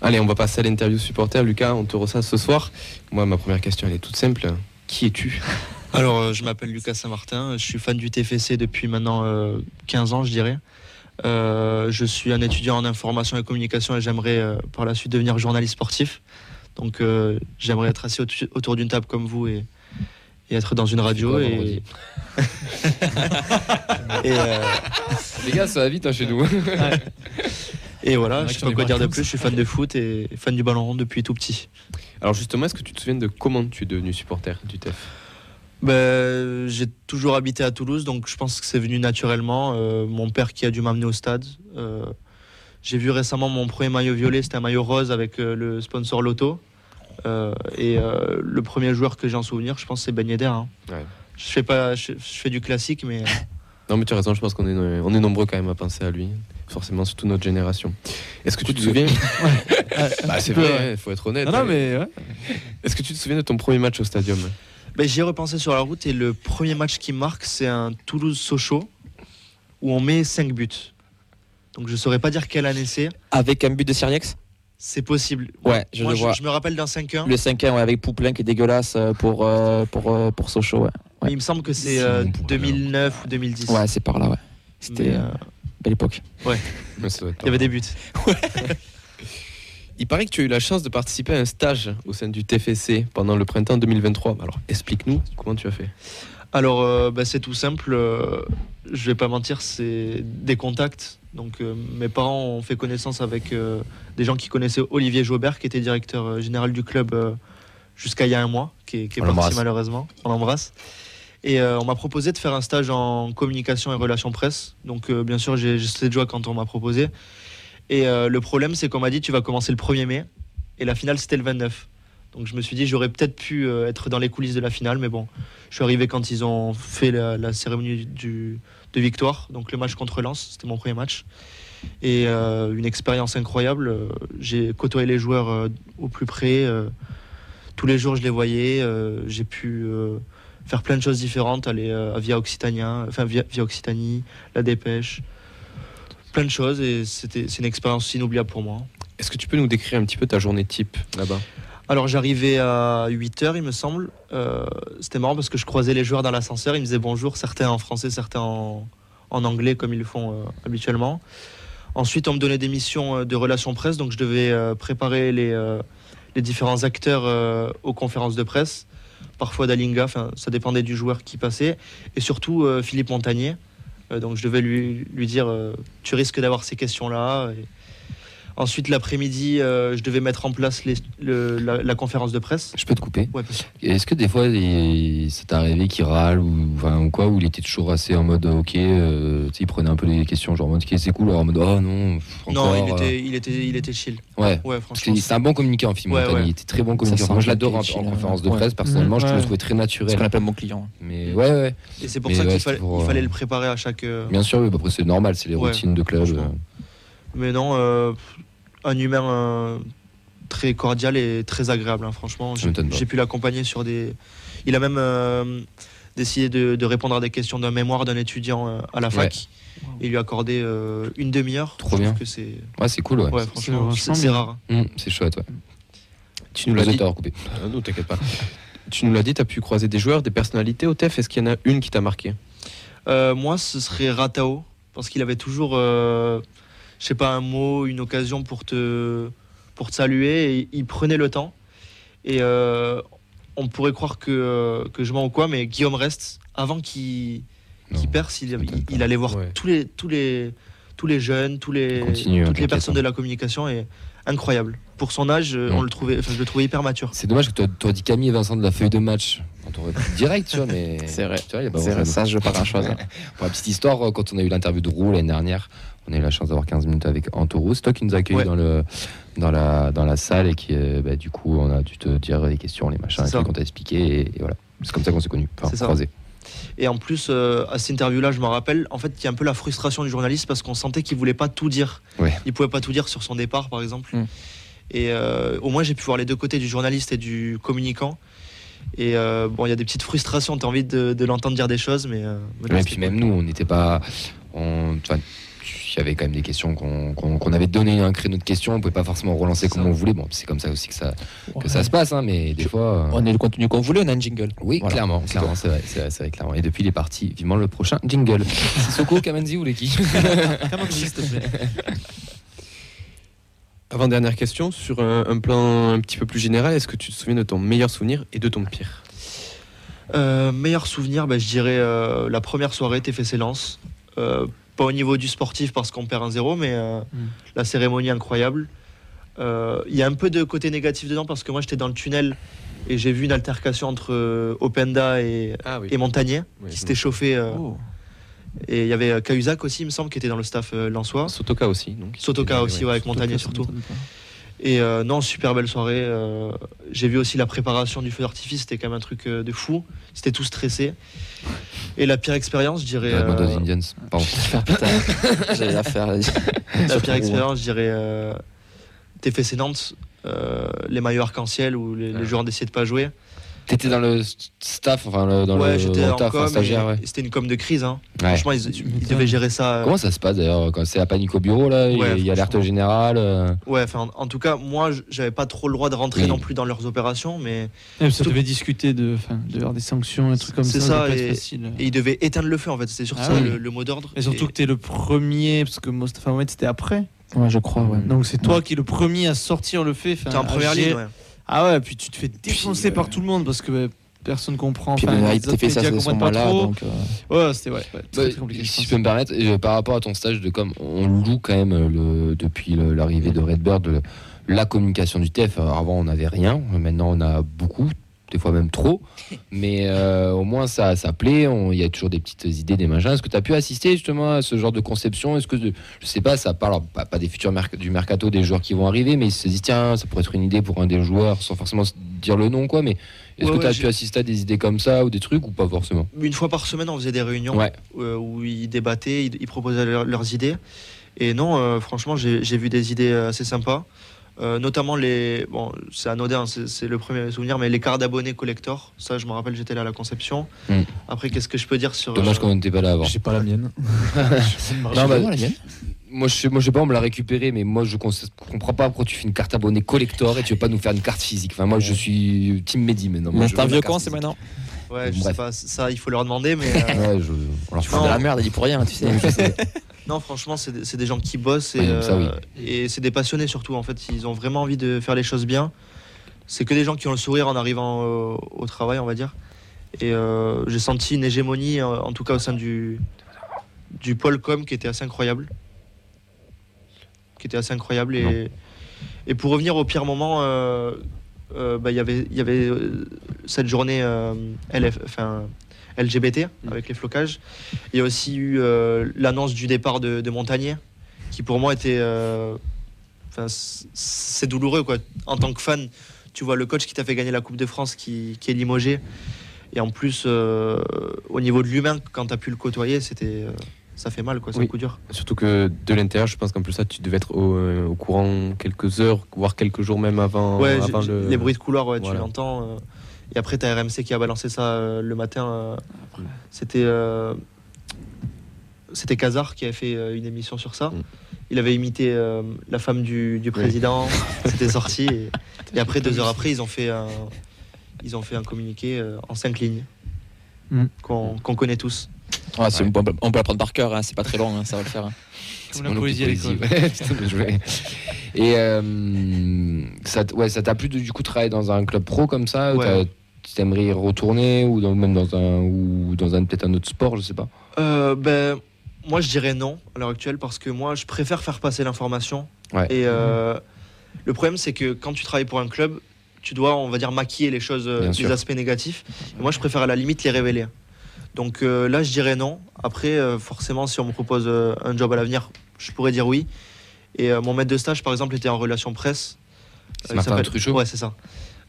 Allez, on va passer à l'interview supporter. Lucas, on te reçoit ce soir. Moi, ma première question, elle est toute simple. Qui es-tu Alors, euh, je m'appelle Lucas Saint-Martin. Je suis fan du TFC depuis maintenant 15 ans, je dirais. je suis un étudiant en information et communication et j'aimerais par la suite devenir journaliste sportif. Donc, j'aimerais être assis autour d'une table comme vous et, et être dans une radio. Et... Euh, Les gars, ça va vite hein, chez nous. Et voilà, je sais pas quoi dire de plus, je suis fan de foot et fan du ballon rond depuis tout petit. Alors justement, est-ce que tu te souviens de comment tu es devenu supporter du TEF ben, J'ai toujours habité à Toulouse, donc je pense que c'est venu naturellement. Euh, mon père qui a dû m'amener au stade. Euh, j'ai vu récemment mon premier maillot violet, c'était un maillot rose avec le sponsor Loto. Euh, et euh, le premier joueur que j'ai en souvenir, je pense, c'est Ben Yedder. Hein. Je fais pas, je, fais du classique, mais. non, mais tu as raison. Je pense qu'on est, on est nombreux quand même à penser à lui. Forcément, surtout notre génération. Est-ce que tu te souviens bah, C'est vrai, il faut être honnête. Non, mais Est-ce que tu te souviens de ton premier match au stadium? Ben, J'y ai repensé sur la route et le premier match qui marque, c'est un Toulouse-Sochaux où on met 5 buts. Donc je saurais pas dire quelle année c'est. Avec un but de Siriex c'est possible. Ouais, je le vois. Je, me rappelle d'un 5-1. Le 5-1 ouais, avec Pouplin qui est dégueulasse euh, pour, euh, pour, euh, pour Sochaux. Ouais. Il me semble que c'est 2009 ou 2010. Ouais, c'est par là, ouais. C'était belle époque. Ouais. Il y avait des buts. Ouais. Il paraît que tu as eu la chance de participer à un stage au sein du TFC pendant le printemps 2023. Alors explique-nous comment tu as fait. Alors bah, c'est tout simple. je vais pas mentir, c'est des contacts donc euh, mes parents ont fait connaissance avec euh, des gens qui connaissaient Olivier Jaubert, qui était directeur euh, général du club jusqu'à il y a un mois, qui est, parti malheureusement. On l'embrasse. Et on m'a proposé de faire un stage en communication et relations presse. Donc bien sûr, j'ai de joie quand on m'a proposé. Et le problème, c'est qu'on m'a dit tu vas commencer le 1er mai. Et la finale, c'était le 29. Donc je me suis dit j'aurais peut-être pu être dans les coulisses de la finale, mais bon, je suis arrivé quand ils ont fait la cérémonie du, de victoire. Donc le match contre Lens, c'était mon premier match. Et euh, une expérience incroyable. J'ai côtoyé les joueurs euh, au plus près. Euh, tous les jours, je les voyais. J'ai pu faire plein de choses différentes, aller à Via Occitania, enfin via, Occitanie, la Dépêche, plein de choses. Et c'était c'est une expérience inoubliable pour moi. Est-ce que tu peux nous décrire un petit peu ta journée type là-bas? Alors j'arrivais à 8h il me semble. Euh, c'était marrant parce que je croisais les joueurs dans l'ascenseur, ils me disaient bonjour, certains en français, certains en, anglais comme ils le font euh, habituellement. Ensuite on me donnait des missions euh, de relations presse, donc je devais préparer les, les, différents acteurs aux conférences de presse, parfois d'Alinga, ça dépendait du joueur qui passait, et surtout Philippe Montagnier. donc je devais lui, lui dire tu risques d'avoir ces questions-là. Ensuite, l'après-midi, euh, je devais mettre en place la, conférence de presse. Je peux te couper Est-ce que des fois, ça t'est arrivé qu'il râle ou, enfin, quoi, ou il était toujours assez en mode ok, euh, il prenait un peu des questions, genre en mode c'est cool, alors en mode oh non, Non, il était, il était, il était chill. Ouais, ouais franchement. C'est un bon communicant en film, il était très bon communicant. Moi, je l'adore en, conférence de presse, personnellement, je le trouvais très naturel. C'est ce qu'on appelle mon client. Mais ouais, ouais. Et c'est pour ça qu'il fallait, fallait, le préparer à chaque. Euh, Bien sûr, oui, bah, après c'est normal, c'est les routines de club. Mais non, un humain euh, très cordial et très agréable. Hein, franchement, j'ai pu l'accompagner sur des. Il a même euh, décidé de, répondre à des questions d'un mémoire d'un étudiant euh, à la fac. Il lui a accordé une demi-heure. Trop bien. Que c'est. Ouais, c'est cool. Ouais. franchement, c'est rare. Mmh, c'est chouette. Ouais. Tu nous l'as dit. Ah, non, t'inquiète pas. tu nous l'as dit, tu as pu croiser des joueurs, des personnalités au TEF. Est-ce qu'il y en a une qui t'a marqué? Moi, ce serait Ratao. Parce qu'il avait toujours je sais pas, un mot, une occasion pour te, pour te saluer. Et il prenait le temps. Et euh, on pourrait croire que, que je mens ou quoi, mais Guillaume reste, avant qu'il perce, il, il, allait voir tous, les, tous, les, tous les jeunes, tous les, toutes les personnes de la communication. Et incroyable. Pour son âge, on le trouvait, je le trouvais hyper mature. C'est dommage que tu as dit Camille et Vincent de la feuille de match. On t'aurait direct, tu vois, mais. C'est vrai. Tu vois, vrai ça, je veux pas grand chose. Pour la petite histoire, quand on a eu l'interview de Roux l'année dernière, on a eu la chance d'avoir 15 minutes avec Antourou. C'est toi qui nous a accueillis dans, le, dans, la, dans la salle et qui, bah, du coup, on a dû te dire les questions, les machins, qu'on t'a expliqué. Et, voilà. C'est comme ça qu'on s'est connus. Enfin, croisés. Et en plus, euh, à cette interview-là, je me rappelle, en fait, il y a un peu la frustration du journaliste parce qu'on sentait qu'il voulait pas tout dire. Ouais. Il pouvait pas tout dire sur son départ, par exemple. Mm. Et euh, au moins, j'ai pu voir les deux côtés du journaliste et du communicant. Et euh, bon, il y a des petites frustrations, tu as envie de, l'entendre dire des choses, mais. et puis même nous, on n'était pas. On, il y avait quand même des questions qu'on avait donné un créneau de questions, on pouvait pas forcément relancer comme on voulait. Bon, c'est comme ça aussi que ça, que ça se passe, hein, mais des fois. Euh, on est le contenu qu'on voulait, on a un jingle. Oui, clairement, clairement, c'est vrai, c'est vrai, clairement. Et depuis, il est parti, vivement le prochain jingle. Soko, Kamenzi ou les qui s'il te plaît. Avant dernière question, sur un, plan un petit peu plus général, est-ce que tu te souviens de ton meilleur souvenir et de ton pire? Euh, Meilleur souvenir, bah, je dirais euh, la première soirée TFC Lens. Euh, pas au niveau du sportif parce qu'on perd un zéro, mais euh, mm. la cérémonie incroyable. Il y a un peu de côté négatif dedans parce que moi j'étais dans le tunnel et j'ai vu une altercation entre Openda et, ah et Montagnier qui s'était chauffé. Oh. Et il y avait Cahuzac aussi, il me semble, qui était dans le staff euh, lensois. Sotoka aussi. Donc, Sotoka aussi, avec Montagnier surtout. Et euh, non, super belle soirée. Euh, j'ai vu aussi la préparation du feu d'artifice, c'était quand même un truc de fou. C'était tout stressé. Et la pire expérience, je dirais. Euh, Indians. Pardon. la faire. la pire expérience, je dirais. TFC Nantes, les maillots arc-en-ciel où les, les joueurs décidaient de pas jouer. T'étais dans le staff, enfin dans ouais, j'étais en com, C'était une com de crise. Hein. Franchement, ils, devaient gérer ça. Euh. Comment ça se passe d'ailleurs quand c'est à panique au bureau là? Il y a alerte générale. Euh. Ouais, enfin, en tout cas, moi, j'avais pas trop le droit de rentrer non plus dans leurs opérations, mais. ça devait discuter de, de des sanctions, un truc comme ça. C'est ça. Et, et, ils devaient éteindre le feu en fait. C'était sur ah ça le, mot d'ordre. Et surtout que t'es le premier, parce que Mostafa Mohamed c'était après. Ouais, je crois. Ouais. Donc c'est toi qui es le premier à sortir le fait. T'es en première ligne. Ah ouais, puis tu te fais défoncer par tout le monde parce que personne comprend. Puis enfin, fait ça à ce moment-là. Donc, euh... Ouais, c'était ouais, ouais bah, compliqué. Si je peux me permettre, par rapport à ton stage de com, on loue quand même le, depuis l'arrivée de Redbird la communication du TF. Avant, on n'avait rien. Maintenant, on a beaucoup des fois même trop, mais euh, au moins ça, ça plaît, il y a toujours des petites idées, des machins. Est-ce que tu as pu assister justement à ce genre de conception? Est-ce que, je sais pas, ça parle pas, des futurs du mercato, des joueurs qui vont arriver, mais ils se disent tiens, ça pourrait être une idée pour un des joueurs sans forcément dire le nom, quoi, mais est-ce que tu as pu assister à des idées comme ça ou des trucs ou pas forcément? Une fois par semaine, on faisait des réunions euh, où ils débattaient, ils, proposaient leurs idées. Et non, euh, franchement, j'ai vu des idées assez sympas. Euh, notamment les. Bon, c'est anodin, c'est le premier souvenir, mais les cartes d'abonnés collector. Ça, je me rappelle, j'étais là à la conception. Hmm. Après, qu'est-ce que je peux dire sur. Dommage euh, qu'on n'était pas là avant. J'ai pas la mienne. non, bah, la mienne moi je, sais, moi, je sais pas, on me l'a récupéré, mais moi, je comprends pas pourquoi tu fais une carte abonnée collector et tu veux pas nous faire une carte physique. Enfin, moi, je suis Team Mehdi maintenant. Mais c'est un vieux con, c'est maintenant. Ouais, je sais pas, ça, il faut leur demander, mais. Euh, ouais, je... On leur de la merde, il dit pour rien, tu sais. Non, franchement, c'est des, gens qui bossent euh, et, c'est des passionnés surtout. En fait, ils ont vraiment envie de faire les choses bien. C'est que des gens qui ont le sourire en arrivant au, travail, on va dire. Et euh, j'ai senti une hégémonie, en, tout cas au sein du, du pôle com, qui était assez incroyable. Qui était assez incroyable. Et, et pour revenir au pire moment, euh, bah, y il y avait cette journée LF, enfin, LGBT mm. avec les flocages. Il y a aussi eu euh, l'annonce du départ de, Montagnier, qui pour moi était. Euh, c'est douloureux quoi. En tant que fan, tu vois le coach qui t'a fait gagner la Coupe de France qui, est limogé. Et en plus, euh, au niveau de l'humain, quand tu as pu le côtoyer, c'était ça fait mal, quoi. C'est un coup dur. Surtout que de l'intérieur, je pense qu'en plus ça, tu devais être au, courant quelques heures, voire quelques jours même avant. Ouais, les bruits de couloir, ouais, tu l'entends. Et après, tu as RMC qui a balancé ça euh, le matin. Euh, c'était euh, c'était Kazar qui avait fait une émission sur ça. Mm. Il avait imité la femme du, président. C'était sorti. Et, après, deux heures après, ils ont fait un, ils ont fait un communiqué en cinq lignes mm. qu'on connaît tous. On, peut, on peut apprendre par cœur, hein, c'est pas très long, hein, ça va le faire. Hein. Comme la poésie à l'école. Et ça, ouais, ça t'a plu de du coup travailler dans un club pro comme ça tu aimerais y retourner ou dans, même dans un ou dans un peut-être un autre sport, je sais pas? Euh, ben moi je dirais non à l'heure actuelle parce que moi je préfère faire passer l'information. Et euh, le problème c'est que quand tu travailles pour un club, tu dois on va dire maquiller les choses, euh, les aspects négatifs. moi je préfère à la limite les révéler. Donc là je dirais non. Après forcément si on me propose un job à l'avenir, je pourrais dire oui. Et mon maître de stage par exemple était en relation presse. C'est Martin Truchot. Ouais c'est ça.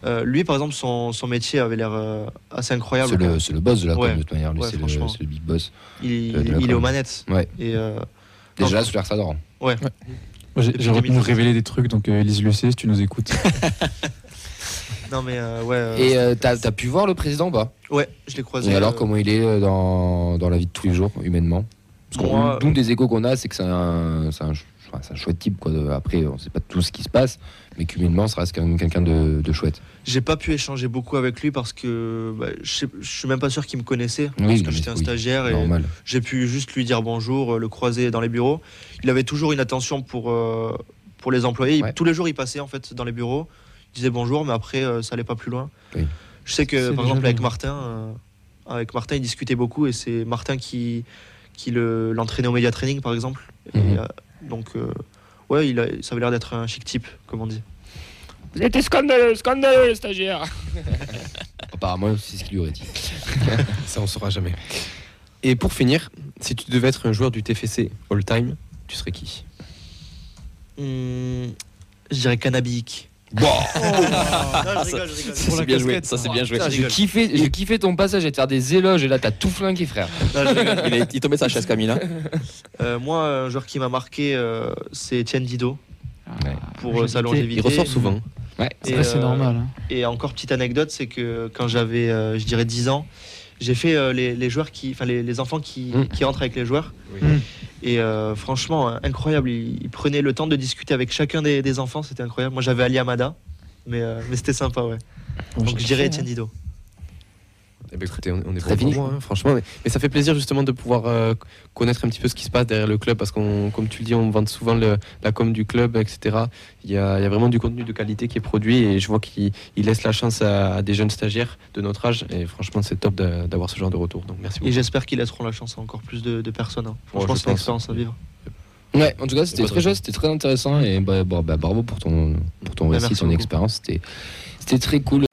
Euh, lui, par exemple, son, son métier avait l'air euh, assez incroyable. C'est le, boss de la com, de toute manière. c'est le, big boss. Il, est aux manettes. Ouais. Et, euh, Déjà, sur ça adore. Ouais. J'ai envie de révéler des trucs, donc Elise le sait si tu nous écoutes. non, mais ouais. Et t'as as pu voir le président pas? Ouais, je l'ai croisé. Et alors, comment il est dans, dans la vie de tous les jours, humainement? Parce qu'on, nous, des échos qu'on a, c'est que c'est un, c'est un, un, chouette type. Quoi. Après, on sait pas tout ce qui se passe, mais cumulément, ça reste quand même quelqu'un de, de chouette. J'ai pas pu échanger beaucoup avec lui parce que bah, je, suis même pas sûr qu'il me connaissait. parce que j'étais un stagiaire et j'ai pu juste lui dire bonjour, le croiser dans les bureaux. Il avait toujours une attention pour, euh, pour les employés. Tous les jours, il passait en fait dans les bureaux, il disait bonjour, mais après, euh, ça allait pas plus loin. Je sais que par exemple, avec Martin, euh, avec Martin, il discutait beaucoup et c'est Martin qui, qui l'entraînait au média training par exemple. Mhm. donc, ouais, il a, ça avait l'air d'être un chic type, comme on dit. Vous êtes scandaleux, scandaleux, stagiaire. Apparemment, c'est ce qu'il lui aurait dit. Ça, on saura jamais. Et pour finir, si tu devais être un joueur du TFC all-time, tu serais qui? Hmm, Je dirais Cannabik. Bon. c'est bien joué. Ça c'est bien joué. J'ai kiffé, j'ai kiffé ton passage et te faire des éloges et là t'as tout flingué frère. il, est, il tombé sa chaise Camille. Hein. Euh, moi, un joueur qui m'a marqué, euh, c'est Etienne Dido. Pour euh, sa longévité. Il ressort souvent. Ouais, c'est normal. Hein. Et encore petite anecdote, c'est que quand j'avais, je dirais 10 ans, j'ai fait les, joueurs qui, enfin les, enfants qui, mm. qui, entrent avec les joueurs. Mm. Et franchement, incroyable. Il, prenait le temps de discuter avec chacun des, enfants, c'était incroyable. Moi, j'avais Ali Amada, mais, mais c'était sympa, ouais. Donc, je dirais Etienne Dido. Eh ben, écoutez, on, est très bon, hein, franchement. Mais, ça fait plaisir justement de pouvoir euh, connaître un petit peu ce qui se passe derrière le club parce qu'on, comme tu le dis, on vend souvent la com du club, etc. Il y, a, vraiment du contenu de qualité qui est produit et je vois qu'il laisse la chance à, des jeunes stagiaires de notre âge et franchement, c'est top d'avoir ce genre de retour. Donc merci beaucoup. Et j'espère qu'ils laisseront la chance à encore plus de, personnes. Hein. Franchement, c'est une expérience à vivre. Ouais, en tout cas, c'était très, c'était très intéressant et bah, bah, bravo pour ton, pour ton bah, récit, ton expérience. C'était très cool.